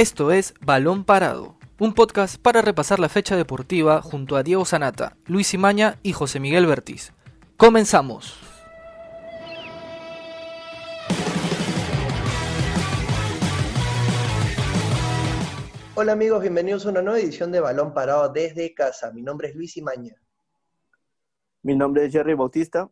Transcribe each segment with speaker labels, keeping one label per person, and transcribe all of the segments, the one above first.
Speaker 1: Esto es Balón Parado, un podcast para repasar la fecha deportiva junto a Diego Sanata, Luis Imaña y José Miguel Bertiz. Comenzamos.
Speaker 2: Hola amigos, bienvenidos a una nueva edición de Balón Parado desde casa. Mi nombre es Luis Imaña.
Speaker 3: Mi nombre es Jerry Bautista.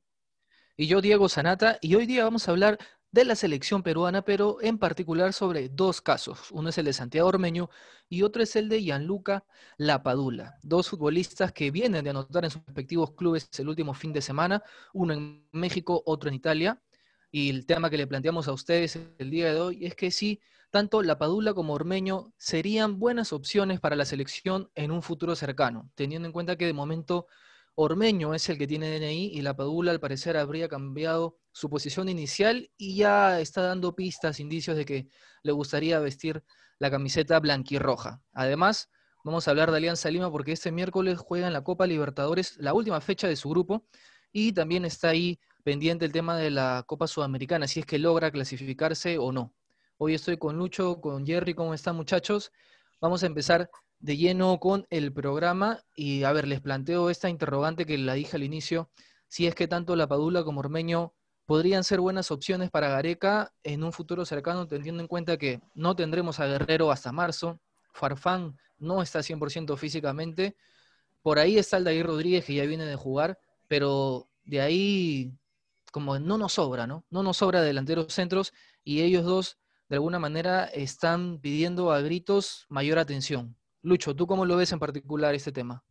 Speaker 1: Y yo, Diego Sanata, y hoy día vamos a hablar de la selección peruana, pero en particular sobre dos casos. Uno es el de Santiago Ormeño y otro es el de Gianluca Lapadula, dos futbolistas que vienen de anotar en sus respectivos clubes el último fin de semana, uno en México, otro en Italia. Y el tema que le planteamos a ustedes el día de hoy es que sí, tanto Lapadula como Ormeño serían buenas opciones para la selección en un futuro cercano, teniendo en cuenta que de momento Ormeño es el que tiene DNI y la Padula al parecer habría cambiado su posición inicial y ya está dando pistas, indicios de que le gustaría vestir la camiseta blanquirroja. Además, vamos a hablar de Alianza Lima porque este miércoles juega en la Copa Libertadores la última fecha de su grupo y también está ahí pendiente el tema de la Copa Sudamericana, si es que logra clasificarse o no. Hoy estoy con Lucho, con Jerry, ¿cómo están muchachos? Vamos a empezar de lleno con el programa y a ver, les planteo esta interrogante que la dije al inicio, si es que tanto La Padula como Ormeño podrían ser buenas opciones para Gareca en un futuro cercano, teniendo en cuenta que no tendremos a Guerrero hasta marzo, Farfán no está 100% físicamente, por ahí está Aldair Rodríguez que ya viene de jugar, pero de ahí como no nos sobra, ¿no? No nos sobra delanteros centros y ellos dos de alguna manera están pidiendo a gritos mayor atención. Lucho, ¿tú cómo lo ves en particular este tema?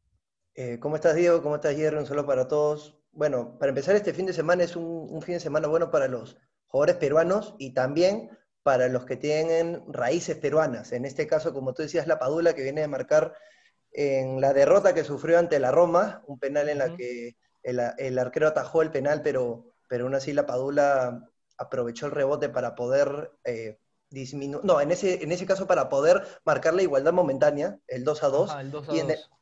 Speaker 2: Eh, ¿Cómo estás, Diego? ¿Cómo estás, Jerry? Un saludo para todos. Bueno, para empezar, este fin de semana es un, fin de semana bueno para los jugadores peruanos y también para los que tienen raíces peruanas. En este caso, como tú decías, la Padula, que viene de marcar en la derrota que sufrió ante la Roma, un penal en la que el, arquero atajó el penal, pero, pero aún así la Padula aprovechó el rebote para poder eh, no, en ese, en ese caso para poder marcar la igualdad momentánea, el 2 a 2.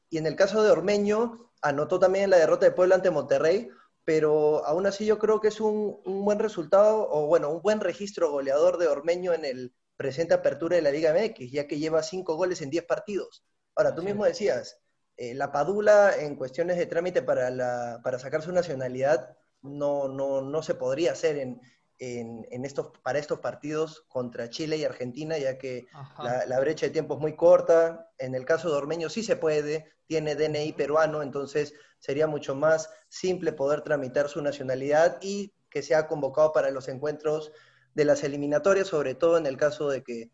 Speaker 2: y, en el, caso de Ormeño, anotó también la derrota de Puebla ante Monterrey, pero aún así yo creo que es un, buen resultado, o bueno, un buen registro goleador de Ormeño en el presente apertura de la Liga MX, ya que lleva 5 goles en 10 partidos. Ahora, tú mismo decías, eh, la Padula en cuestiones de trámite para, la, para sacar su nacionalidad no, no, no se podría hacer en, en, estos, para estos partidos contra Chile y Argentina, ya que la, brecha de tiempo es muy corta. En el caso de Ormeño sí se puede, tiene DNI peruano, entonces sería mucho más simple poder tramitar su nacionalidad y que sea convocado para los encuentros de las eliminatorias, sobre todo en el caso de que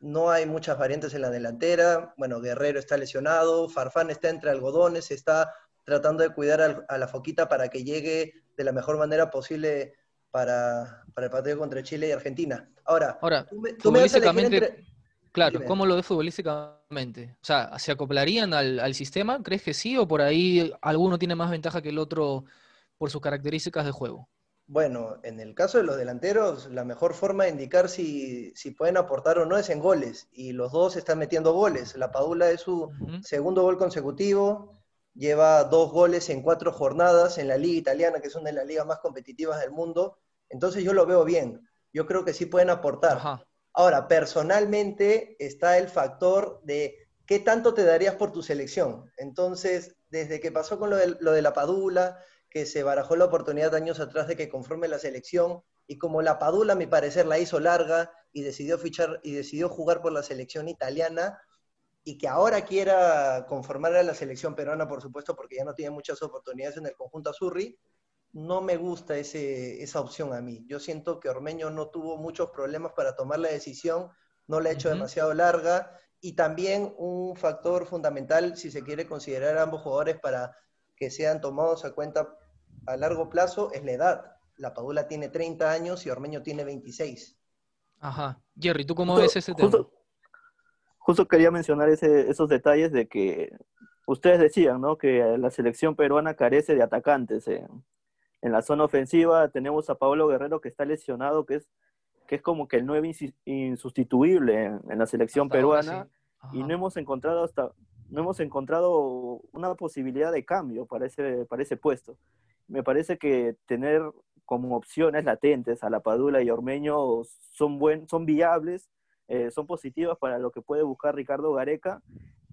Speaker 2: no hay muchas variantes en la delantera. Bueno, Guerrero está lesionado, Farfán está entre algodones, está tratando de cuidar a la foquita para que llegue de la mejor manera posible para, el partido contra Chile y Argentina. Ahora,
Speaker 1: Ahora tú me, claro, ¿cómo lo ves futbolísticamente? O sea, ¿se acoplarían al, sistema? ¿Crees que sí? ¿O por ahí alguno tiene más ventaja que el otro por sus características de juego?
Speaker 2: Bueno, en el caso de los delanteros, la mejor forma de indicar si, pueden aportar o no es en goles. Y los dos están metiendo goles. La Padula es su segundo gol consecutivo. Lleva dos goles en cuatro jornadas en la liga italiana, que es una de las ligas más competitivas del mundo. Entonces yo lo veo bien. Yo creo que sí pueden aportar. Ahora, personalmente está el factor de qué tanto te darías por tu selección. Entonces, desde que pasó con lo de, la Padula, que se barajó la oportunidad años atrás de que conforme la selección, y como la Padula, a mi parecer, la hizo larga y decidió fichar y decidió jugar por la selección italiana, y que ahora quiera conformar a la selección peruana, por supuesto, porque ya no tiene muchas oportunidades en el conjunto azurri, no me gusta ese, esa opción a mí. Yo siento que Ormeño no tuvo muchos problemas para tomar la decisión, no la ha hecho demasiado larga y también un factor fundamental, si se quiere considerar a ambos jugadores para que sean tomados a cuenta a largo plazo, es la edad. La Padula tiene 30 años y Ormeño tiene 26.
Speaker 1: Ajá. Jerry, ¿tú cómo ves ese tema?
Speaker 3: Justo quería mencionar ese, esos detalles de que ustedes decían, ¿no? Que la selección peruana carece de atacantes. Eh en la zona ofensiva tenemos a Pablo Guerrero que está lesionado, que es, que es como que el nueve insustituible en, la selección peruana. Y no hemos encontrado hasta no hemos encontrado una posibilidad de cambio para ese, para ese puesto. Me parece que tener como opciones latentes a la Padula y Ormeño son, buen, son viables eh, son positivas para lo que puede buscar Ricardo Gareca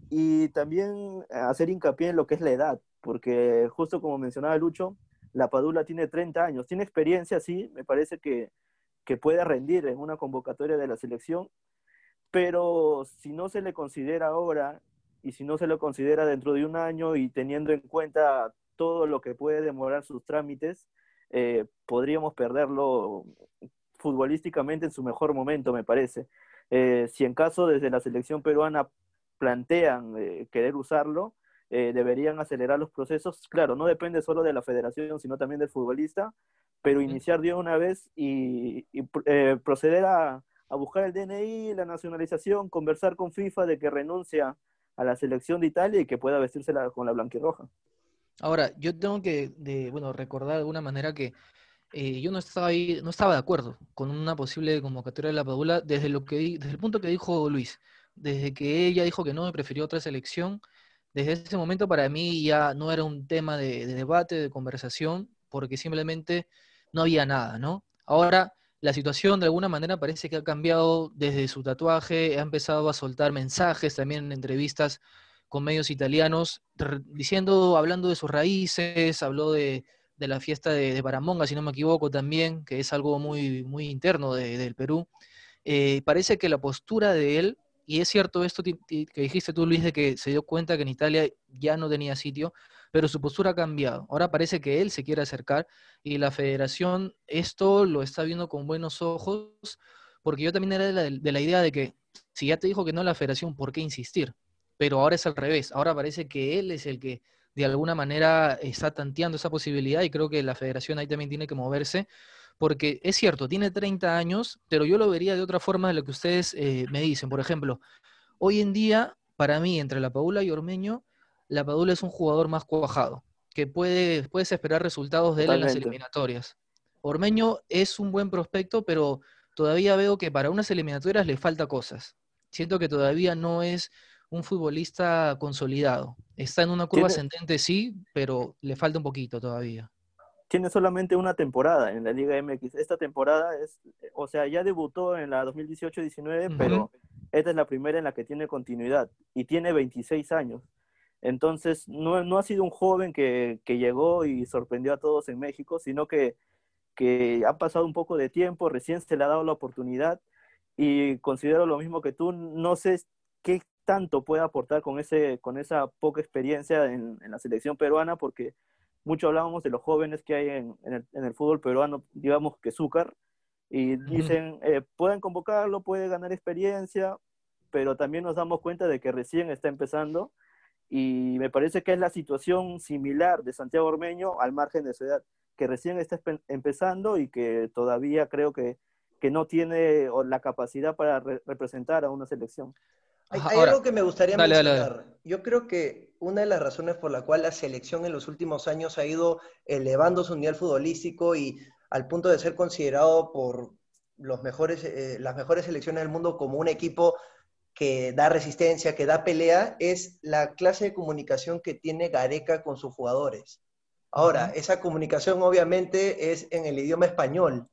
Speaker 3: y también hacer hincapié en lo que es la edad, porque justo como mencionaba Lucho, la Padula tiene 30 años, tiene experiencia, sí, me parece que, que puede rendir en una convocatoria de la selección, pero si no se le considera ahora y si no se lo considera dentro de un año y teniendo en cuenta todo lo que puede demorar sus trámites, eh, podríamos perderlo futbolísticamente en su mejor momento, me parece. Eh, si en caso desde la selección peruana plantean eh, querer usarlo, deberían acelerar los procesos. Claro, no depende solo de la federación, sino también del futbolista, pero iniciar de una vez y, proceder a, a, buscar el DNI, la nacionalización, conversar con FIFA de que renuncia a la selección de Italia y que pueda vestirse con la blanquirroja.
Speaker 1: Ahora, yo tengo que, de, bueno, recordar de alguna manera que eh, yo no estaba ahí, no estaba de acuerdo con una posible convocatoria de la Padula desde lo que desde el punto que dijo Luis, desde que ella dijo que no me prefirió otra selección, desde ese momento para mí ya no era un tema de, de debate, de conversación, porque simplemente no había nada, ¿no? Ahora la situación de alguna manera parece que ha cambiado desde su tatuaje, ha empezado a soltar mensajes también en entrevistas con medios italianos, diciendo, hablando de sus raíces, habló de, la fiesta de, de, Paramonga, si no me equivoco también, que es algo muy, muy interno del Perú. Eh, parece que la postura de él, y es cierto esto que dijiste tú, Luis, de que se dio cuenta que en Italia ya no tenía sitio, pero su postura ha cambiado. Ahora parece que él se quiere acercar y la federación esto lo está viendo con buenos ojos, porque yo también era de la, de la idea de que si ya te dijo que no la federación, ¿por qué insistir? pero ahora es al revés. Ahora parece que él es el que de alguna manera está tanteando esa posibilidad y creo que la federación ahí también tiene que moverse, porque es cierto, tiene 30 años, pero yo lo vería de otra forma de lo que ustedes eh, me dicen. Por ejemplo, hoy en día, para mí, entre la Padula y Ormeño, la Padula es un jugador más cuajado, que puede, puedes esperar resultados de él en las eliminatorias. Ormeño es un buen prospecto, pero todavía veo que para unas eliminatorias le falta cosas. Siento que todavía no es un futbolista consolidado. Está en una curva ascendente, sí, pero le falta un poquito todavía.
Speaker 3: Tiene solamente una temporada en la Liga MX. Esta temporada es, o sea, ya debutó en la 2018-19, pero esta es la primera en la que tiene continuidad y tiene 26 años. Entonces, no, no ha sido un joven que, que, llegó y sorprendió a todos en México, sino que, que ha pasado un poco de tiempo, recién se le ha dado la oportunidad y considero lo mismo que tú. No sé qué tanto puede aportar con, ese, con esa poca experiencia en, la selección peruana, porque mucho hablábamos de los jóvenes que hay en, el, fútbol peruano, digamos que Zúcar, y dicen, eh, pueden convocarlo, puede ganar experiencia, pero también nos damos cuenta de que recién está empezando, y me parece que es la situación similar de Santiago Ormeño al margen de su edad, que recién está empezando y que todavía creo que, que no tiene la capacidad para representar a una selección.
Speaker 2: Hay, algo que me gustaría mencionar. Yo creo que una de las razones por la cual la selección en los últimos años ha ido elevando su nivel futbolístico y al punto de ser considerado por los mejores, eh, las mejores selecciones del mundo como un equipo que da resistencia, que da pelea, es la clase de comunicación que tiene Gareca con sus jugadores. Ahora, esa comunicación obviamente es en el idioma español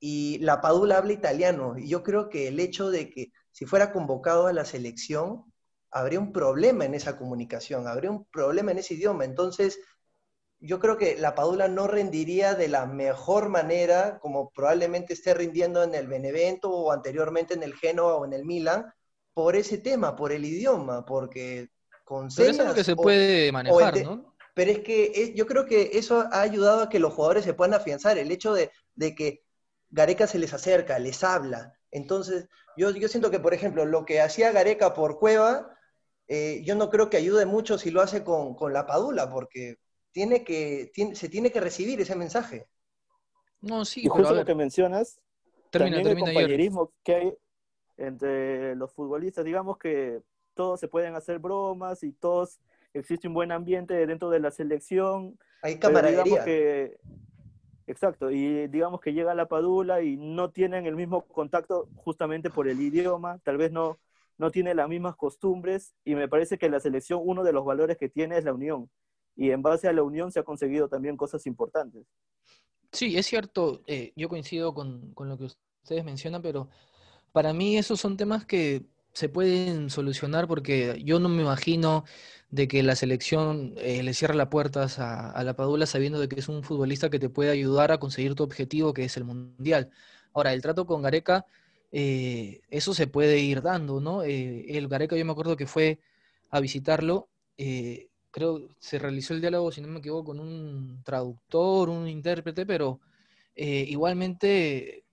Speaker 2: y la Padula habla italiano y yo creo que el hecho de que si fuera convocado a la selección, habría un problema en esa comunicación, habría un problema en ese idioma. Entonces, yo creo que la Padula no rendiría de la mejor manera, como probablemente esté rindiendo en el Benevento o anteriormente en el Genoa o en el Milan, por ese tema, por el idioma, porque con
Speaker 1: Pero eso es lo que se puede manejar, ¿no?
Speaker 2: Pero es que yo creo que eso ha ayudado a que los jugadores se puedan afianzar, el hecho de, de que Gareca se les acerca, les habla. Entonces, yo, yo siento que, por ejemplo, lo que hacía Gareca por Cueva, eh, yo no creo que ayude mucho si lo hace con, la Padula, porque tiene que, se tiene que recibir ese mensaje.
Speaker 3: No, sí, y justo lo que mencionas, también el compañerismo que hay entre los futbolistas, digamos que todos se pueden hacer bromas y todos existe un buen ambiente dentro de la selección.
Speaker 2: Hay camaradería.
Speaker 3: Que, Exacto, y digamos que llega la Padula y no tienen el mismo contacto justamente por el idioma, tal vez no, no tiene las mismas costumbres y me parece que la selección uno de los valores que tiene es la unión y en base a la unión se ha conseguido también cosas importantes.
Speaker 1: Sí, es cierto, eh, yo coincido con, con, lo que ustedes mencionan, pero para mí esos son temas que se pueden solucionar porque yo no me imagino de que la selección eh, le cierre las puertas a, la Padula sabiendo de que es un futbolista que te puede ayudar a conseguir tu objetivo, que es el Mundial. Ahora, el trato con Gareca, eh, eso se puede ir dando, ¿no? Eh, el Gareca, yo me acuerdo que fue a visitarlo, creo se realizó el diálogo, si no me equivoco, con un traductor, un intérprete, pero igualmente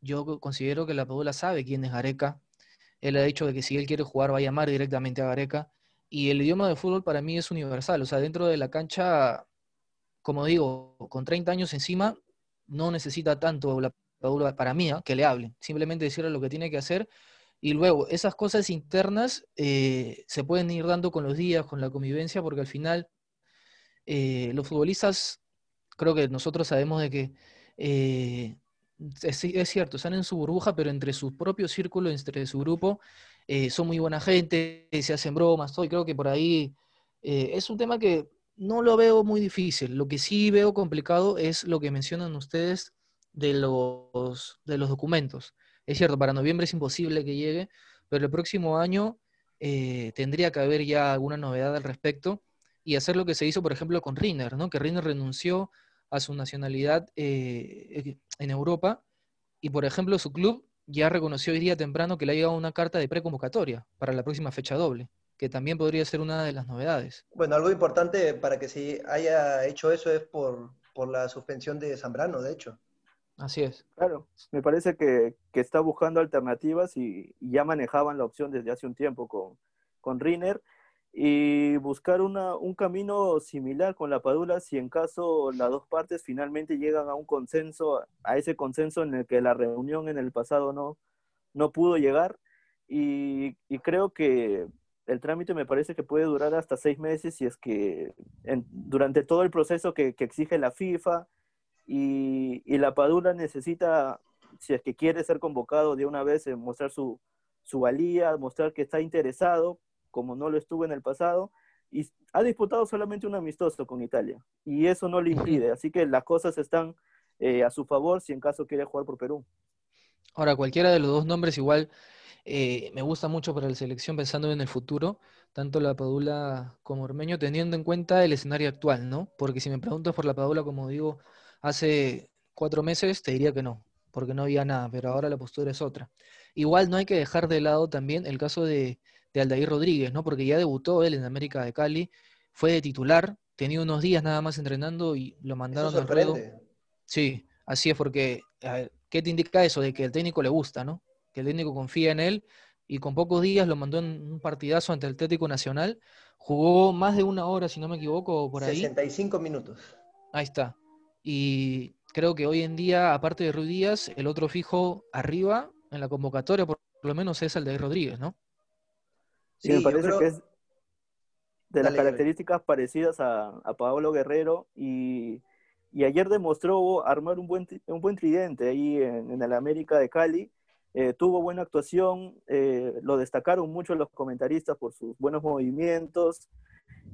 Speaker 1: yo considero que la Padula sabe quién es Gareca, él ha dicho que si él quiere jugar va a llamar directamente a Gareca. Y el idioma de fútbol para mí es universal. O sea, dentro de la cancha, como digo, con 30 años encima, no necesita tanto para mí ¿ah? que le hablen. Simplemente decirle lo que tiene que hacer. Y luego, esas cosas internas eh, se pueden ir dando con los días, con la convivencia, porque al final eh, los futbolistas, creo que nosotros sabemos de que es, cierto, están en su burbuja, pero entre su propio círculo, entre su grupo, eh, son muy buena gente, se hacen bromas, todo, y creo que por ahí eh, es un tema que no lo veo muy difícil. Lo que sí veo complicado es lo que mencionan ustedes de los, de los documentos. Es cierto, para noviembre es imposible que llegue, pero el próximo año eh, tendría que haber ya alguna novedad al respecto y hacer lo que se hizo, por ejemplo, con Rinner, ¿no? que Rinner renunció a su nacionalidad eh, en Europa y, por ejemplo, su club ya reconoció hoy día temprano que le ha llegado una carta de preconvocatoria para la próxima fecha doble, que también podría ser una de las novedades.
Speaker 2: Bueno, algo importante para que se haya hecho eso es por, la suspensión de Zambrano, de hecho.
Speaker 1: Así es.
Speaker 3: Claro, me parece que, está buscando alternativas y, ya manejaban la opción desde hace un tiempo con, con Riner y buscar una, un camino similar con la Padula si en caso las dos partes finalmente llegan a un consenso, a ese consenso en el que la reunión en el pasado no, no pudo llegar. Y, creo que el trámite me parece que puede durar hasta seis meses si es que durante todo el proceso que, exige la FIFA y, y, la Padula necesita, si es que quiere ser convocado de una vez, mostrar su, su valía, mostrar que está interesado, como no lo estuvo en el pasado, y ha disputado solamente un amistoso con Italia, y eso no le impide, así que las cosas están eh, a su favor si en caso quiere jugar por Perú.
Speaker 1: Ahora, cualquiera de los dos nombres igual eh, me gusta mucho para la selección pensando en el futuro, tanto la Padula como Ormeño, teniendo en cuenta el escenario actual, ¿no? Porque si me preguntas por la Padula, como digo, hace cuatro meses te diría que no, porque no había nada, pero ahora la postura es otra. Igual no hay que dejar de lado también el caso de, de Aldair Rodríguez, ¿no? Porque ya debutó él en América de Cali, fue de titular, tenía unos días nada más entrenando y lo mandaron
Speaker 2: al ruedo.
Speaker 1: Sí, así es, porque ¿qué te indica eso? De que el técnico le gusta, ¿no? Que el técnico confía en él y con pocos días lo mandó en un partidazo ante el Atlético Nacional. Jugó más de una hora, si no me equivoco, por ahí.
Speaker 2: 65 minutos.
Speaker 1: Ahí está. Y creo que hoy en día, aparte de Ruiz Díaz, el otro fijo arriba en la convocatoria, por lo menos es el de Rodríguez, ¿no?
Speaker 3: Sí, me parece que es de las características parecidas a, a Pablo Guerrero y, ayer demostró armar un buen, un buen tridente ahí en, el América de Cali. Eh, tuvo buena actuación, eh, lo destacaron mucho los comentaristas por sus buenos movimientos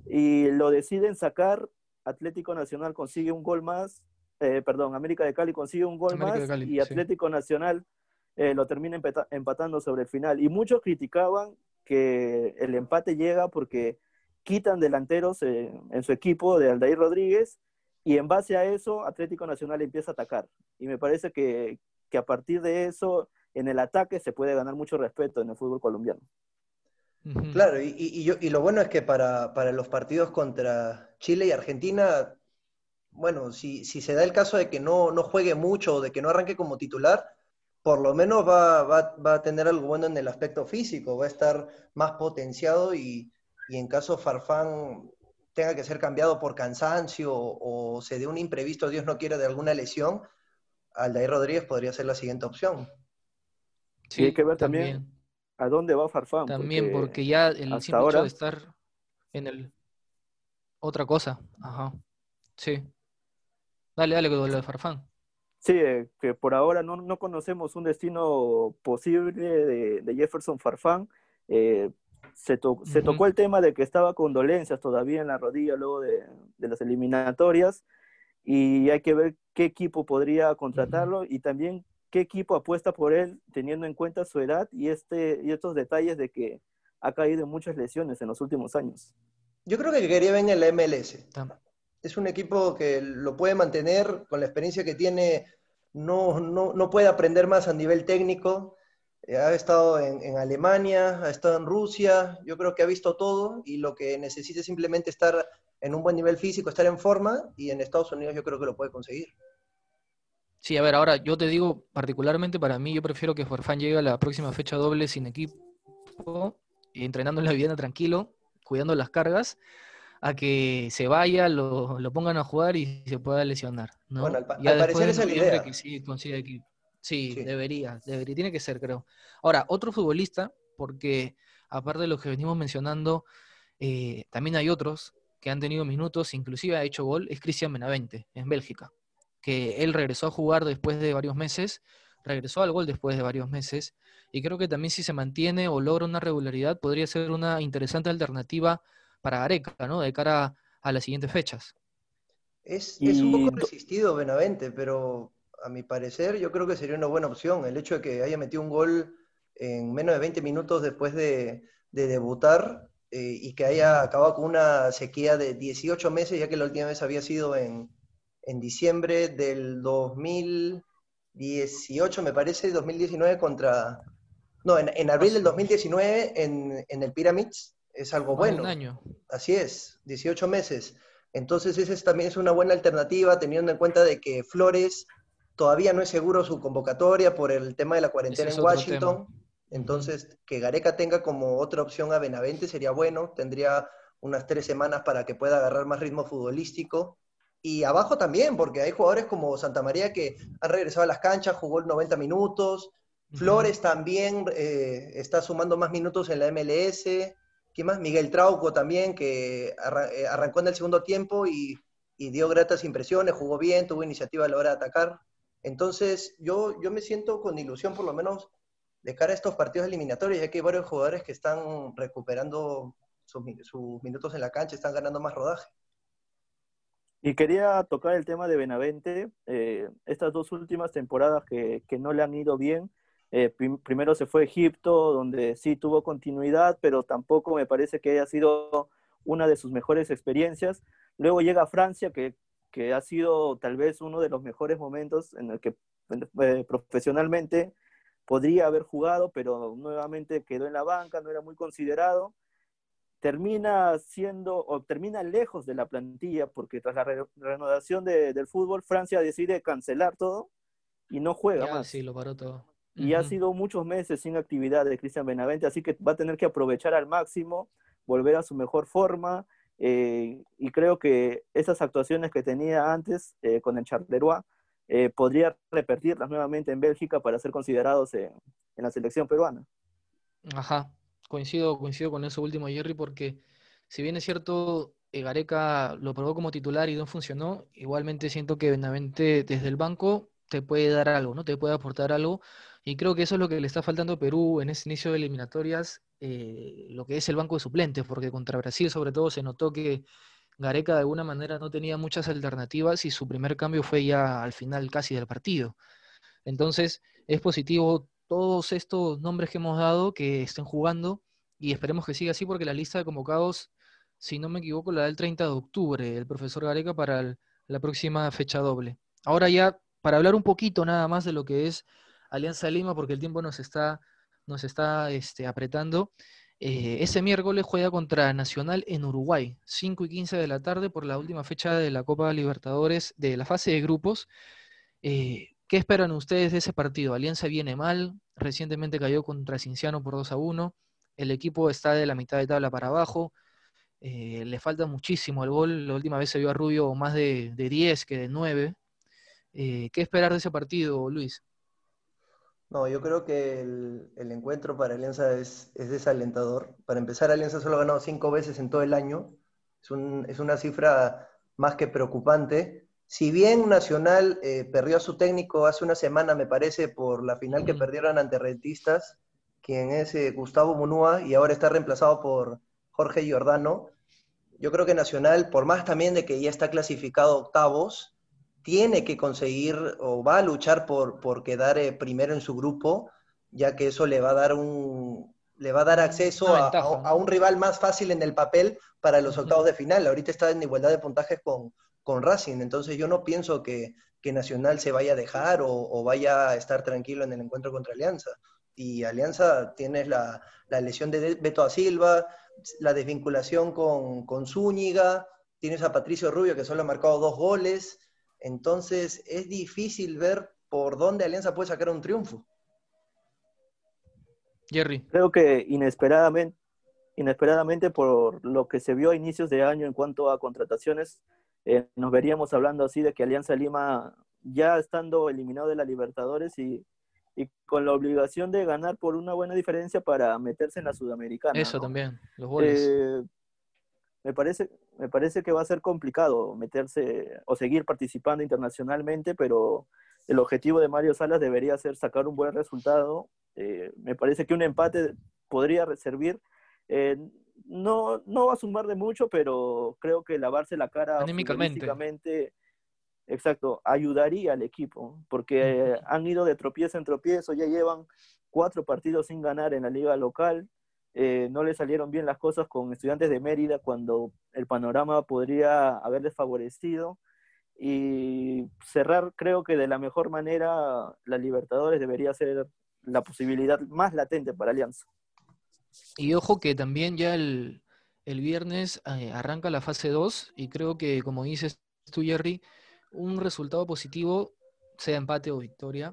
Speaker 3: y lo deciden sacar. Atlético Nacional consigue un gol más, eh, perdón, América de Cali consigue un gol más y Atlético Nacional lo termina empatando sobre el final. Y muchos criticaban que el empate llega porque quitan delanteros en, su equipo de Aldair Rodríguez y en base a eso Atlético Nacional empieza a atacar. Y me parece que, a partir de eso en el ataque se puede ganar mucho respeto en el fútbol colombiano.
Speaker 2: Claro, y, lo bueno es que para, los partidos contra Chile y Argentina, bueno, si, si, se da el caso de que no, no juegue mucho o de que no arranque como titular, por lo menos va, a tener algo bueno en el aspecto físico, va a estar más potenciado y, en caso Farfán tenga que ser cambiado por cansancio o, se dé un imprevisto, Dios no quiera, de alguna lesión, Aldair Rodríguez podría ser la siguiente opción.
Speaker 3: Sí, hay que ver también, a dónde va Farfán.
Speaker 1: También, porque, ya el simple hecho de estar en el... Otra cosa, ajá. Sí. Dale, dale, con lo de Farfán.
Speaker 3: Sí, eh, que por ahora no, no, conocemos un destino posible de, Jefferson Farfán. Eh, se, se, tocó el tema de que estaba con dolencias todavía en la rodilla luego de, de las eliminatorias y hay que ver qué equipo podría contratarlo y también ¿qué equipo apuesta por él teniendo en cuenta su edad y, este, y estos detalles de que ha caído en muchas lesiones en los últimos años?
Speaker 2: Yo creo que quería ver en el MLS. Es un equipo que lo puede mantener con la experiencia que tiene, no, no, puede aprender más a nivel técnico. Eh, ha estado en, en, Alemania, ha estado en Rusia, yo creo que ha visto todo y lo que necesita es simplemente estar en un buen nivel físico, estar en forma y en Estados Unidos yo creo que lo puede conseguir.
Speaker 1: Sí, a ver, ahora yo te digo, particularmente para mí, yo prefiero que Forfán llegue a la próxima fecha doble sin equipo, entrenando en la vivienda tranquilo, cuidando las cargas, a que se vaya, lo, pongan a jugar y se pueda lesionar. ¿no?
Speaker 2: Bueno, al, parecer esa es la idea.
Speaker 1: Que sí, equipo. Sí, debería, debería, tiene que ser, creo. Ahora, otro futbolista, porque aparte de los que venimos mencionando, eh, también hay otros que han tenido minutos, inclusive ha hecho gol, es Cristian Benavente, en Bélgica que él regresó a jugar después de varios meses, regresó al gol después de varios meses, y creo que también si se mantiene o logra una regularidad, podría ser una interesante alternativa para Gareca, ¿no? De cara a, las siguientes fechas.
Speaker 2: Es, un poco resistido Benavente, pero a mi parecer yo creo que sería una buena opción. El hecho de que haya metido un gol en menos de 20 minutos después de, debutar eh, y que haya acabado con una sequía de 18 meses, ya que la última vez había sido en, en diciembre del 2018, me parece, 2019 contra... No, en, abril del 2019 en, en el Pyramids es algo bueno.
Speaker 1: Un año.
Speaker 2: Así es, 18 meses. Entonces ese también es una buena alternativa teniendo en cuenta de que Flores todavía no es seguro su convocatoria por el tema de la cuarentena en Washington. Entonces, que Gareca tenga como otra opción a Benavente sería bueno. Tendría unas tres semanas para que pueda agarrar más ritmo futbolístico. Y abajo también, porque hay jugadores como Santa María que han regresado a las canchas, jugó 90 minutos. Flores también eh, está sumando más minutos en la MLS. ¿Quién más? Miguel Trauco también, que eh, arrancó en el segundo tiempo y, dio gratas impresiones, jugó bien, tuvo iniciativa a la hora de atacar. Entonces, yo, yo me siento con ilusión, por lo menos, de cara a estos partidos eliminatorios, ya que hay varios jugadores que están recuperando sus minutos en la cancha, están ganando más rodaje.
Speaker 3: Y quería tocar el tema de Benavente. Eh, estas dos últimas temporadas que, no le han ido bien. Eh, primero se fue a Egipto, donde sí tuvo continuidad, pero tampoco me parece que haya sido una de sus mejores experiencias. Luego llega a Francia, que, ha sido tal vez uno de los mejores momentos en el que eh, profesionalmente podría haber jugado, pero nuevamente quedó en la banca, no era muy considerado termina siendo o termina lejos de la plantilla porque tras la renovación del fútbol Francia decide cancelar todo y no juega más.
Speaker 1: Sí, lo paró todo.
Speaker 3: Y ha sido muchos meses sin actividad de Cristian Benavente, así que va a tener que aprovechar al máximo, volver a su mejor forma. Eh, y creo que esas actuaciones que tenía antes eh, con el Charleroi eh, podría repetirlas nuevamente en Bélgica para ser considerados en la selección peruana.
Speaker 1: Ajá, coincido, coincido con eso último, Jerry, porque si bien es cierto, Gareca lo probó como titular y no funcionó, igualmente siento que Benavente desde el banco te puede dar algo, ¿no? Te puede aportar algo. Y creo que eso es lo que le está faltando a Perú en ese inicio de eliminatorias, eh, lo que es el banco de suplentes, porque contra Brasil sobre todo se notó que Gareca de alguna manera no tenía muchas alternativas y su primer cambio fue ya al final casi del partido. Entonces es positivo todos estos nombres que hemos dado que estén jugando y esperemos que siga así porque la lista de convocados, si no me equivoco, la da el 30 de octubre, el profesor Gareca para la próxima fecha doble. Ahora ya, para hablar un poquito nada más de lo que es Alianza Lima, porque el tiempo nos está, nos está este, apretando. Eh, ese miércoles juega contra Nacional en Uruguay, 5 y 15 de la tarde por la última fecha de la Copa Libertadores de la fase de grupos. Eh, ¿Qué esperan ustedes de ese partido? Alianza viene mal, recientemente cayó contra Cinciano por 2 a 1, el equipo está de la mitad de tabla para abajo, eh, le falta muchísimo al gol, la última vez se vio a Rubio más de, 10 que de 9. Eh, ¿Qué esperar de ese partido, Luis?
Speaker 2: No, yo creo que el, encuentro para Alianza es, desalentador. Para empezar, Alianza solo ha ganado cinco veces en todo el año. Es, es una cifra más que preocupante si bien Nacional eh, perdió a su técnico hace una semana, me parece, por la final que perdieron ante Rentistas, quien es eh, Gustavo Munúa y ahora está reemplazado por Jorge Giordano, yo creo que Nacional, por más también de que ya está clasificado octavos, tiene que conseguir o va a luchar por, por quedar eh, primero en su grupo, ya que eso le va a dar un le va a dar acceso a, un rival más fácil en el papel para los octavos de final. Ahorita está en igualdad de puntajes con, con Racing, entonces yo no pienso que, Nacional se vaya a dejar o, vaya a estar tranquilo en el encuentro contra Alianza. Y Alianza tiene la, la lesión de Beto a Silva, la desvinculación con, con Zúñiga, tienes a Patricio Rubio que solo ha marcado dos goles, entonces es difícil ver por dónde Alianza puede sacar un triunfo.
Speaker 1: Jerry.
Speaker 3: Creo que inesperadamente, inesperadamente por lo que se vio a inicios de año en cuanto a contrataciones, eh, nos veríamos hablando así de que Alianza Lima, ya estando eliminado de la Libertadores y, con la obligación de ganar por una buena diferencia para meterse en la Sudamericana.
Speaker 1: Eso también, los goles.
Speaker 3: Eh, me parece, me parece que va a ser complicado meterse o seguir participando internacionalmente, pero el objetivo de Mario Salas debería ser sacar un buen resultado. Eh, me parece que un empate podría servir. Eh, no, no va a sumar de mucho, pero creo que lavarse la cara
Speaker 1: anímicamente.
Speaker 3: Exacto, ayudaría al equipo, porque han ido de tropiezo en tropiezo, ya llevan cuatro partidos sin ganar en la liga local, eh, no le salieron bien las cosas con estudiantes de Mérida cuando el panorama podría haberles favorecido y cerrar creo que de la mejor manera la Libertadores debería ser la posibilidad más latente para Alianza.
Speaker 1: Y ojo que también ya el, viernes eh, arranca la fase 2 y creo que como dices tú Jerry, un resultado positivo, sea empate o victoria,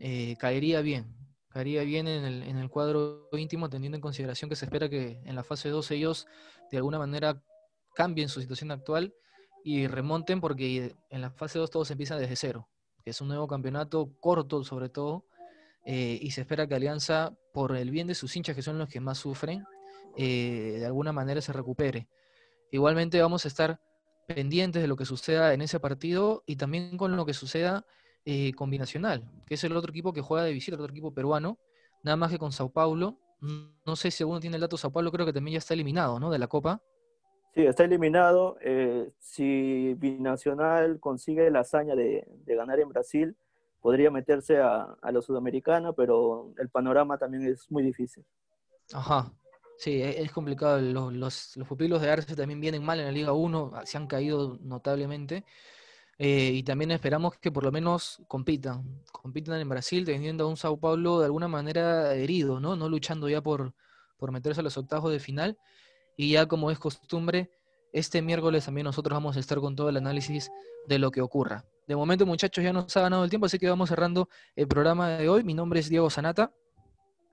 Speaker 1: eh, caería bien, caería bien en el, en el cuadro íntimo, teniendo en consideración que se espera que en la fase 2 ellos de alguna manera cambien su situación actual y remonten porque en la fase 2 todos empiezan desde cero, que es un nuevo campeonato corto sobre todo, eh, y se espera que Alianza, por el bien de sus hinchas, que son los que más sufren, eh, de alguna manera se recupere. Igualmente vamos a estar pendientes de lo que suceda en ese partido y también con lo que suceda eh, combinacional, que es el otro equipo que juega de visita, el otro equipo peruano, nada más que con Sao Paulo. No sé si alguno tiene el dato, Sao Paulo creo que también ya está eliminado, ¿no? De la Copa.
Speaker 3: Sí, está eliminado. Eh, si Binacional consigue la hazaña de, ganar en Brasil, podría meterse a, a la Sudamericana, pero el panorama también es muy difícil.
Speaker 1: Ajá. Sí, e, es complicado. Los, los, los pupilos de Arce también vienen mal en la Liga 1, se han caído notablemente. Eh, y también esperamos que por lo menos compitan, compitan en Brasil, teniendo a un Sao Paulo de alguna manera herido, ¿no? No luchando ya por, por meterse a los octavos de final. Y ya como es costumbre, este miércoles también nosotros vamos a estar con todo el análisis de lo que ocurra. De momento, muchachos, ya nos ha ganado el tiempo, así que vamos cerrando el programa de hoy. Mi nombre es Diego Sanata.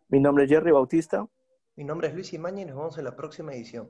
Speaker 3: Mi nombre es Jerry Bautista.
Speaker 2: Mi nombre es Luis Imaña y nos vemos en la próxima edición.